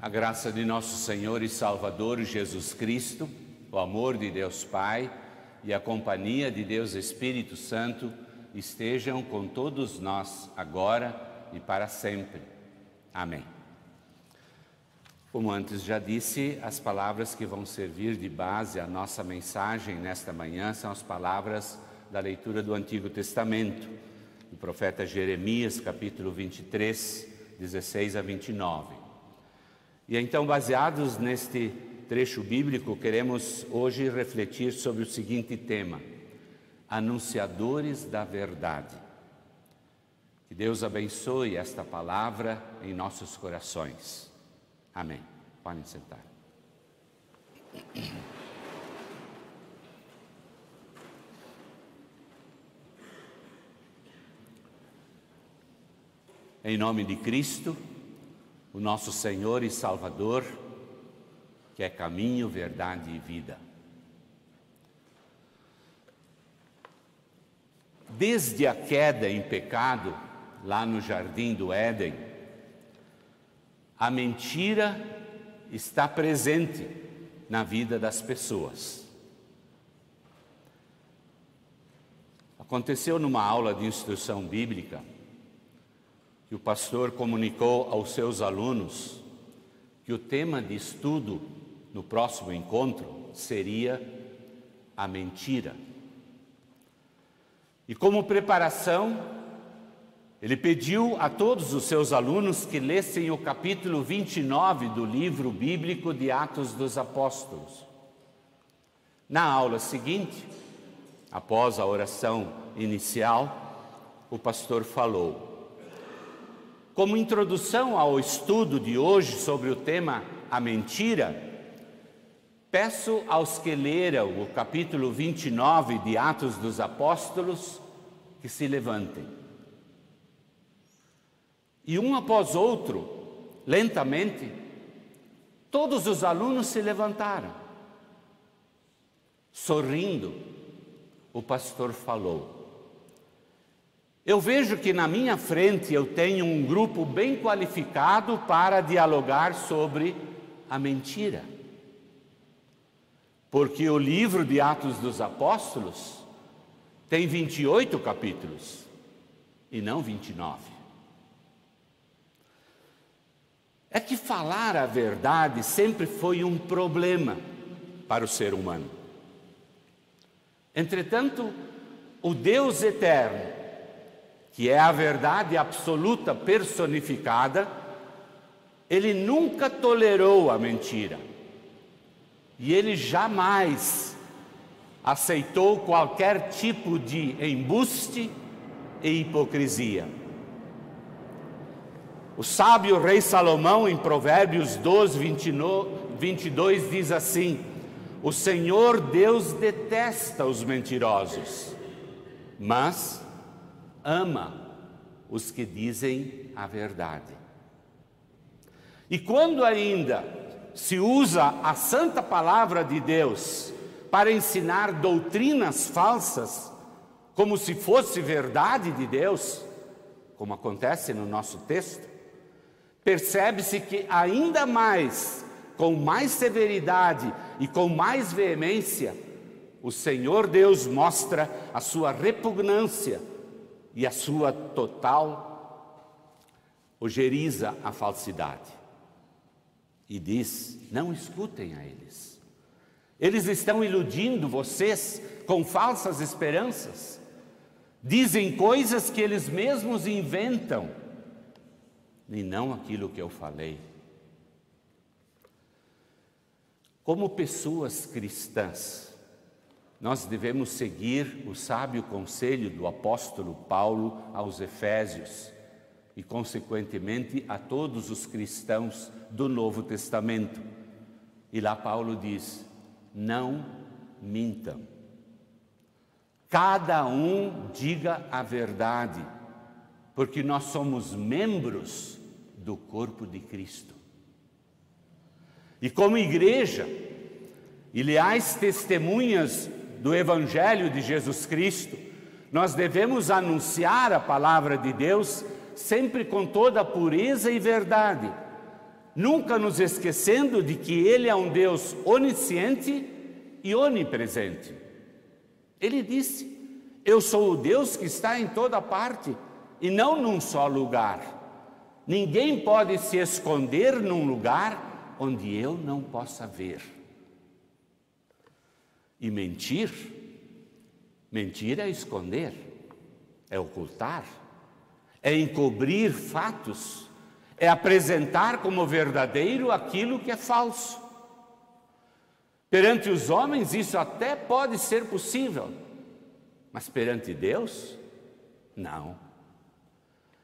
A graça de nosso Senhor e Salvador Jesus Cristo, o amor de Deus Pai e a companhia de Deus Espírito Santo estejam com todos nós agora e para sempre. Amém. Como antes já disse, as palavras que vão servir de base à nossa mensagem nesta manhã são as palavras da leitura do Antigo Testamento, do profeta Jeremias, capítulo 23, 16 a 29. E então, baseados neste trecho bíblico, queremos hoje refletir sobre o seguinte tema: Anunciadores da Verdade. Que Deus abençoe esta palavra em nossos corações. Amém. Podem sentar. Em nome de Cristo, o nosso Senhor e Salvador, que é caminho, verdade e vida. Desde a queda em pecado, lá no jardim do Éden, a mentira está presente na vida das pessoas. Aconteceu numa aula de instrução bíblica que o pastor comunicou aos seus alunos que o tema de estudo no próximo encontro seria a mentira. E como preparação, ele pediu a todos os seus alunos que lessem o capítulo 29 do livro bíblico de Atos dos Apóstolos. Na aula seguinte, após a oração inicial, o pastor falou: como introdução ao estudo de hoje sobre o tema a mentira, peço aos que leram o capítulo 29 de Atos dos Apóstolos que se levantem. E um após outro, lentamente, todos os alunos se levantaram. Sorrindo, o pastor falou: eu vejo que na minha frente eu tenho um grupo bem qualificado para dialogar sobre a mentira. Porque o livro de Atos dos Apóstolos tem 28 capítulos e não 29. É que falar a verdade sempre foi um problema para o ser humano. Entretanto, o Deus eterno, que é a verdade absoluta personificada, ele nunca tolerou a mentira. E ele jamais aceitou qualquer tipo de embuste e hipocrisia. O sábio rei Salomão, em Provérbios 12, 22, diz assim: O Senhor Deus detesta os mentirosos, mas ama os que dizem a verdade. E quando ainda se usa a santa palavra de Deus para ensinar doutrinas falsas, como se fosse verdade de Deus, como acontece no nosso texto, percebe-se que ainda mais, com mais severidade e com mais veemência, o Senhor Deus mostra a sua repugnância e a sua total ojeriza a falsidade. E diz: não escutem a eles. Eles estão iludindo vocês com falsas esperanças. Dizem coisas que eles mesmos inventam, e não aquilo que eu falei. Como pessoas cristãs, nós devemos seguir o sábio conselho do apóstolo Paulo aos Efésios e, consequentemente, a todos os cristãos do Novo Testamento. E lá Paulo diz: não mintam. Cada um diga a verdade, porque nós somos membros do corpo de Cristo. E como igreja, e leais testemunhas do Evangelho de Jesus Cristo, nós devemos anunciar a palavra de Deus sempre com toda pureza e verdade, nunca nos esquecendo de que Ele é um Deus onisciente e onipresente. Ele disse: Eu sou o Deus que está em toda parte e não num só lugar. Ninguém pode se esconder num lugar onde eu não possa ver. E mentir, mentir é esconder, é ocultar, é encobrir fatos é apresentar como verdadeiro aquilo que é falso. Perante os homens, isso até pode ser possível, mas perante Deus, não.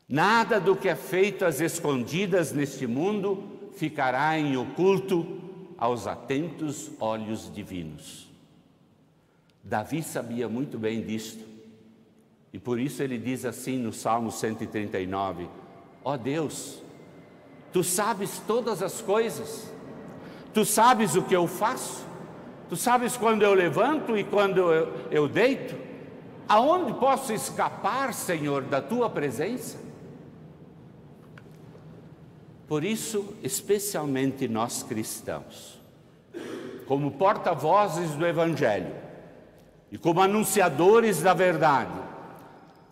Nada do que é feito às escondidas neste mundo ficará em oculto aos atentos olhos divinos. Davi sabia muito bem disto, e por isso ele diz assim no Salmo 139: Ó oh Deus, Tu sabes todas as coisas, tu sabes o que eu faço, tu sabes quando eu levanto e quando eu, eu deito. Aonde posso escapar, Senhor, da tua presença? Por isso, especialmente nós cristãos, como porta-vozes do Evangelho e como anunciadores da verdade,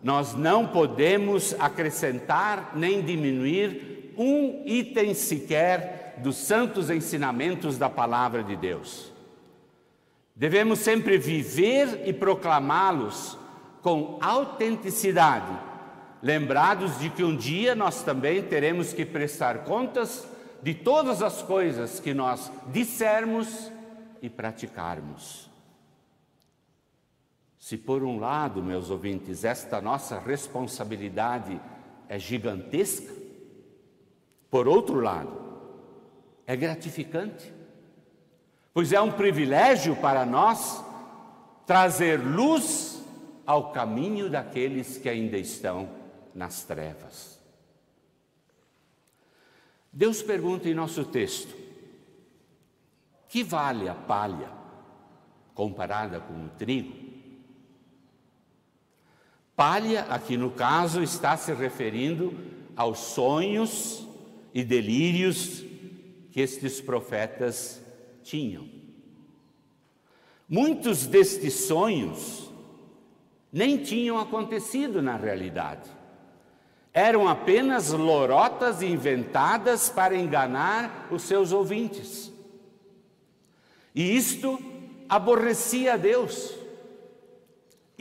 nós não podemos acrescentar nem diminuir um item sequer dos santos ensinamentos da palavra de Deus. Devemos sempre viver e proclamá-los com autenticidade, lembrados de que um dia nós também teremos que prestar contas de todas as coisas que nós dissermos e praticarmos. Se por um lado, meus ouvintes, esta nossa responsabilidade é gigantesca, por outro lado, é gratificante, pois é um privilégio para nós trazer luz ao caminho daqueles que ainda estão nas trevas. Deus pergunta em nosso texto: que vale a palha comparada com o trigo? Palha, aqui no caso, está se referindo aos sonhos e delírios que estes profetas tinham. Muitos destes sonhos nem tinham acontecido na realidade. Eram apenas lorotas inventadas para enganar os seus ouvintes. E isto aborrecia a Deus,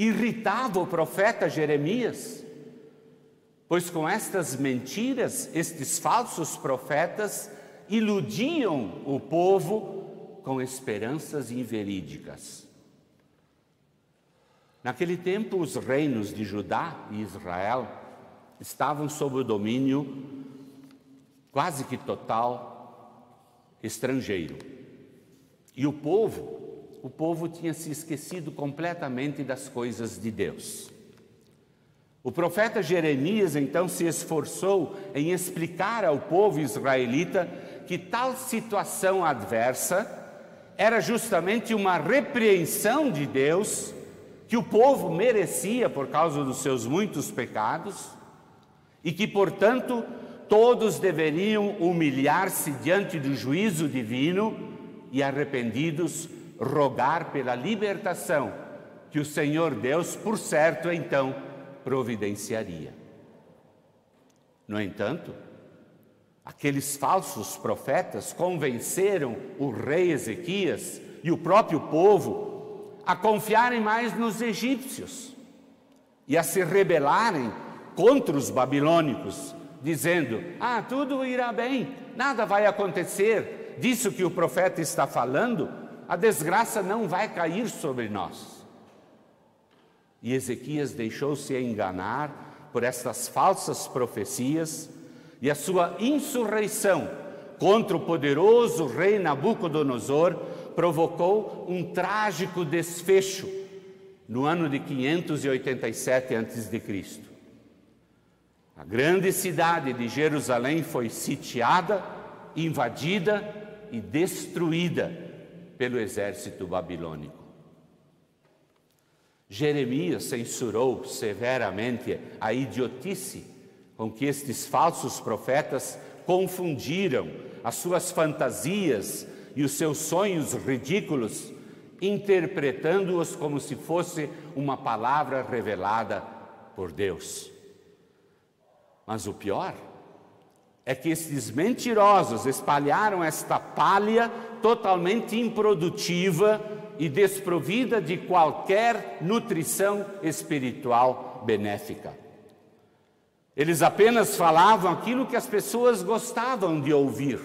irritava o profeta Jeremias pois com estas mentiras, estes falsos profetas iludiam o povo com esperanças inverídicas. Naquele tempo, os reinos de Judá e Israel estavam sob o domínio quase que total estrangeiro. E o povo, o povo tinha se esquecido completamente das coisas de Deus. O profeta Jeremias então se esforçou em explicar ao povo israelita que tal situação adversa era justamente uma repreensão de Deus que o povo merecia por causa dos seus muitos pecados e que, portanto, todos deveriam humilhar-se diante do juízo divino e arrependidos rogar pela libertação que o Senhor Deus, por certo, então providenciaria. No entanto, aqueles falsos profetas convenceram o rei Ezequias e o próprio povo a confiarem mais nos egípcios e a se rebelarem contra os babilônicos, dizendo: Ah, tudo irá bem, nada vai acontecer disso que o profeta está falando, a desgraça não vai cair sobre nós. E Ezequias deixou-se enganar por estas falsas profecias e a sua insurreição contra o poderoso rei Nabucodonosor provocou um trágico desfecho no ano de 587 a.C. A grande cidade de Jerusalém foi sitiada, invadida e destruída pelo exército babilônico. Jeremias censurou severamente a idiotice com que estes falsos profetas confundiram as suas fantasias e os seus sonhos ridículos, interpretando-os como se fosse uma palavra revelada por Deus. Mas o pior é que esses mentirosos espalharam esta palha totalmente improdutiva e desprovida de qualquer nutrição espiritual benéfica. Eles apenas falavam aquilo que as pessoas gostavam de ouvir,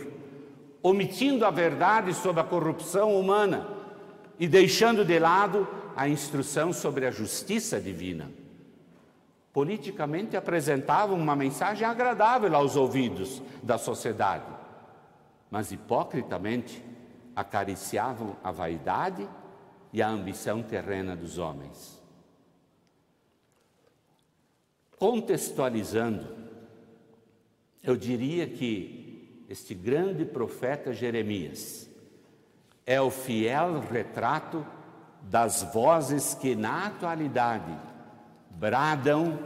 omitindo a verdade sobre a corrupção humana e deixando de lado a instrução sobre a justiça divina. Politicamente apresentavam uma mensagem agradável aos ouvidos da sociedade, mas hipocritamente acariciavam a vaidade e a ambição terrena dos homens. Contextualizando, eu diria que este grande profeta Jeremias é o fiel retrato das vozes que na atualidade bradam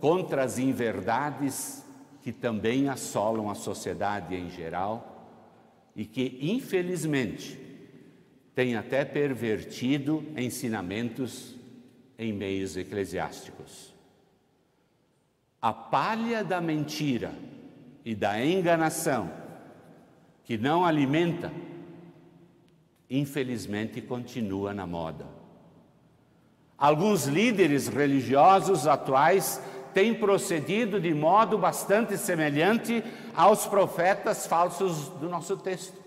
contra as inverdades que também assolam a sociedade em geral e que, infelizmente, têm até pervertido ensinamentos em meios eclesiásticos. A palha da mentira e da enganação, que não alimenta infelizmente continua na moda. Alguns líderes religiosos atuais têm procedido de modo bastante semelhante aos profetas falsos do nosso texto.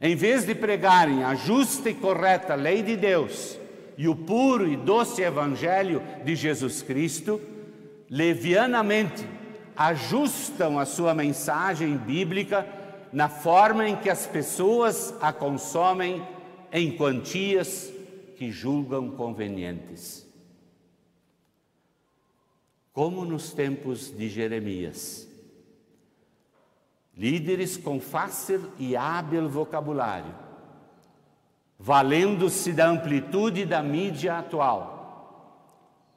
Em vez de pregarem a justa e correta lei de Deus e o puro e doce evangelho de Jesus Cristo, levianamente ajustam a sua mensagem bíblica na forma em que as pessoas a consomem em quantias que julgam convenientes. Como nos tempos de Jeremias, líderes com fácil e hábil vocabulário, valendo-se da amplitude da mídia atual,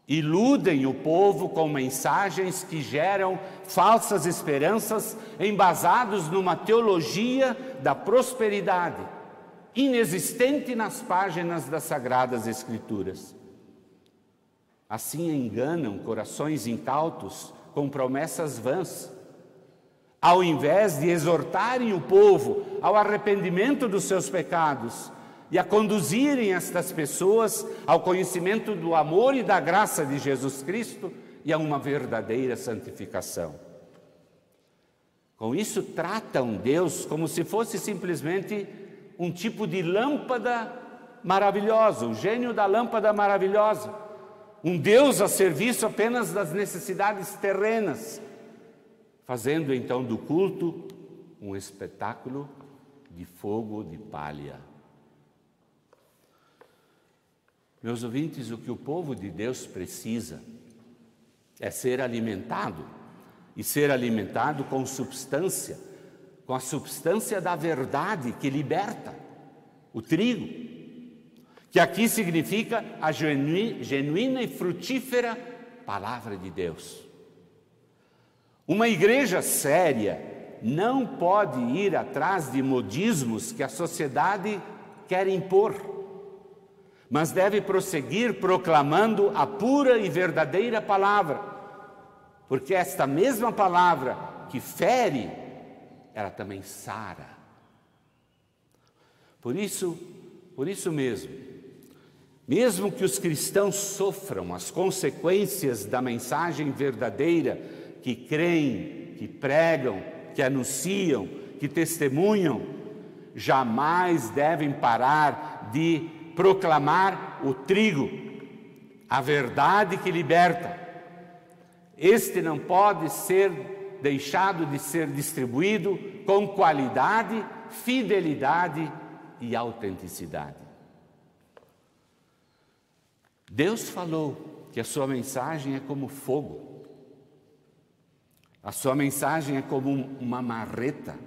Iludem o povo com mensagens que geram falsas esperanças embasados numa teologia da prosperidade, inexistente nas páginas das Sagradas Escrituras. Assim enganam corações incautos com promessas vãs, ao invés de exortarem o povo ao arrependimento dos seus pecados e a conduzirem estas pessoas ao conhecimento do amor e da graça de Jesus Cristo e a uma verdadeira santificação. Com isso, tratam Deus como se fosse simplesmente um tipo de lâmpada maravilhosa, o gênio da lâmpada maravilhosa, um Deus a serviço apenas das necessidades terrenas, fazendo então do culto um espetáculo de fogo de palha. Meus ouvintes, o que o povo de Deus precisa é ser alimentado e ser alimentado com substância, com a substância da verdade que liberta, o trigo, que aqui significa a genuína e frutífera palavra de Deus. Uma igreja séria não pode ir atrás de modismos que a sociedade quer impor mas deve prosseguir proclamando a pura e verdadeira palavra, porque esta mesma palavra que fere, ela também sara. Por isso, por isso mesmo, mesmo que os cristãos sofram as consequências da mensagem verdadeira que creem, que pregam, que anunciam, que testemunham, jamais devem parar de proclamar o trigo, a verdade que liberta. Este não pode ser deixado de ser distribuído com qualidade, fidelidade e autenticidade. Deus falou que a sua mensagem é como fogo. A sua mensagem é como uma marreta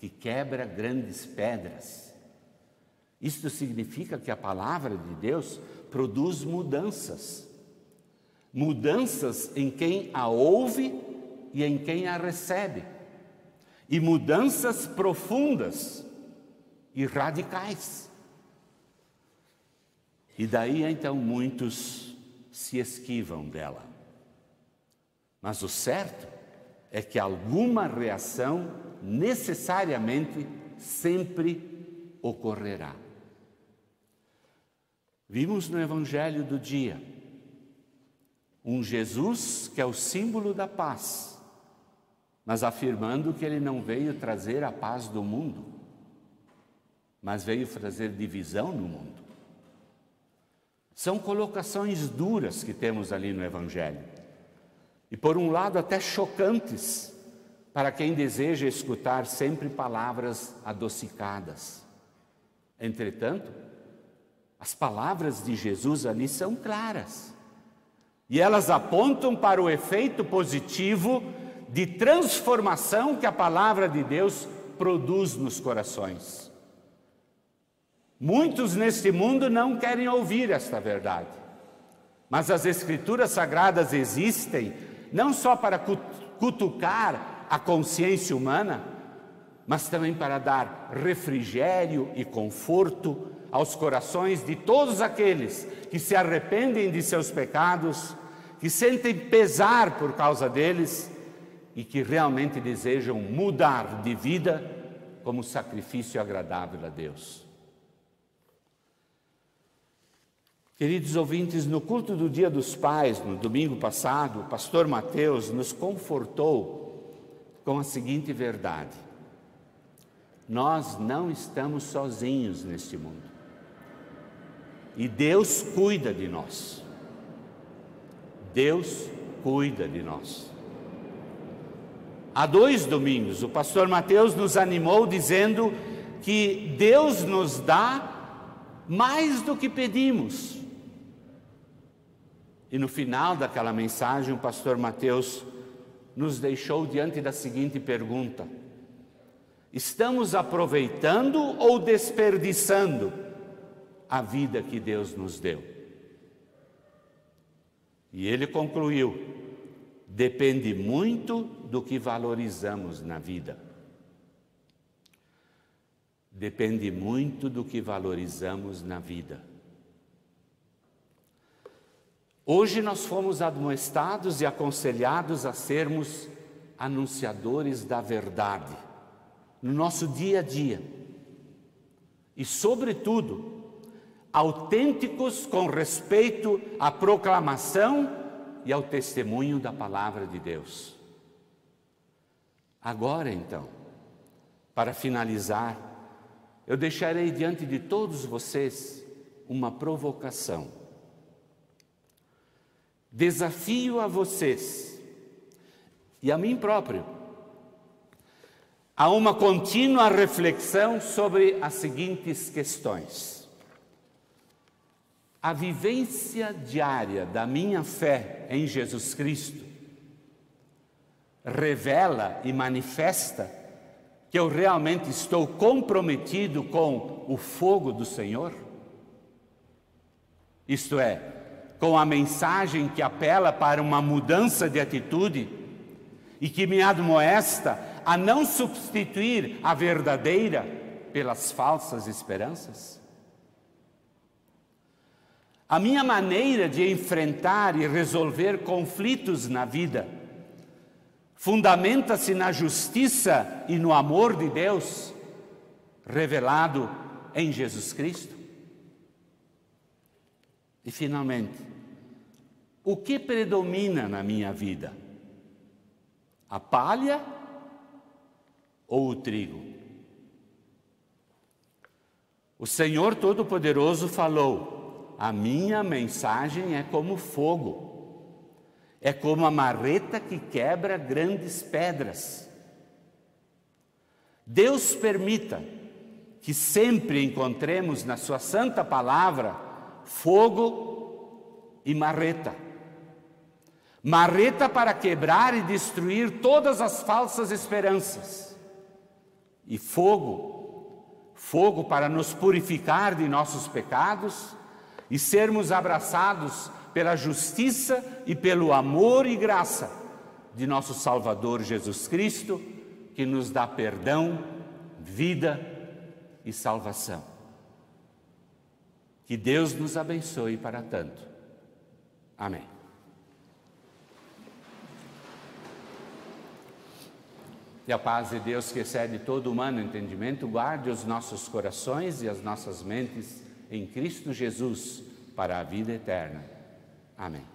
que quebra grandes pedras. Isto significa que a palavra de Deus produz mudanças. Mudanças em quem a ouve e em quem a recebe. e mudanças profundas e radicais. E daí então muitos se esquivam dela. Mas o certo é que alguma reação necessariamente sempre ocorrerá. Vimos no Evangelho do dia um Jesus que é o símbolo da paz, mas afirmando que ele não veio trazer a paz do mundo, mas veio trazer divisão no mundo. São colocações duras que temos ali no Evangelho, e por um lado até chocantes para quem deseja escutar sempre palavras adocicadas. Entretanto, as palavras de Jesus ali são claras. E elas apontam para o efeito positivo de transformação que a palavra de Deus produz nos corações. Muitos neste mundo não querem ouvir esta verdade, mas as Escrituras Sagradas existem não só para cutucar a consciência humana, mas também para dar refrigério e conforto aos corações de todos aqueles que se arrependem de seus pecados, que sentem pesar por causa deles e que realmente desejam mudar de vida como sacrifício agradável a Deus. Queridos ouvintes, no culto do Dia dos Pais, no domingo passado, o pastor Mateus nos confortou com a seguinte verdade: nós não estamos sozinhos neste mundo. E Deus cuida de nós. Deus cuida de nós. Há dois domingos, o pastor Mateus nos animou dizendo que Deus nos dá mais do que pedimos. E no final daquela mensagem, o pastor Mateus nos deixou diante da seguinte pergunta: Estamos aproveitando ou desperdiçando a vida que Deus nos deu. E ele concluiu: depende muito do que valorizamos na vida. Depende muito do que valorizamos na vida. Hoje nós fomos admoestados e aconselhados a sermos anunciadores da verdade no nosso dia a dia. E, sobretudo, autênticos com respeito à proclamação e ao testemunho da palavra de Deus. Agora, então, para finalizar, eu deixarei diante de todos vocês uma provocação. Desafio a vocês e a mim próprio a uma contínua reflexão sobre as seguintes questões a vivência diária da minha fé em Jesus Cristo revela e manifesta que eu realmente estou comprometido com o fogo do Senhor? Isto é, com a mensagem que apela para uma mudança de atitude e que me admoesta a não substituir a verdadeira pelas falsas esperanças? A minha maneira de enfrentar e resolver conflitos na vida fundamenta-se na justiça e no amor de Deus revelado em Jesus Cristo. E finalmente, o que predomina na minha vida? A palha ou o trigo? O Senhor Todo-Poderoso falou: a minha mensagem é como fogo, é como a marreta que quebra grandes pedras. Deus permita que sempre encontremos na Sua Santa Palavra fogo e marreta. Marreta para quebrar e destruir todas as falsas esperanças, e fogo, fogo para nos purificar de nossos pecados e sermos abraçados pela justiça e pelo amor e graça de nosso Salvador Jesus Cristo, que nos dá perdão, vida e salvação. Que Deus nos abençoe para tanto. Amém. E a paz de Deus, que excede todo humano entendimento, guarde os nossos corações e as nossas mentes em Cristo Jesus para a vida eterna. Amém.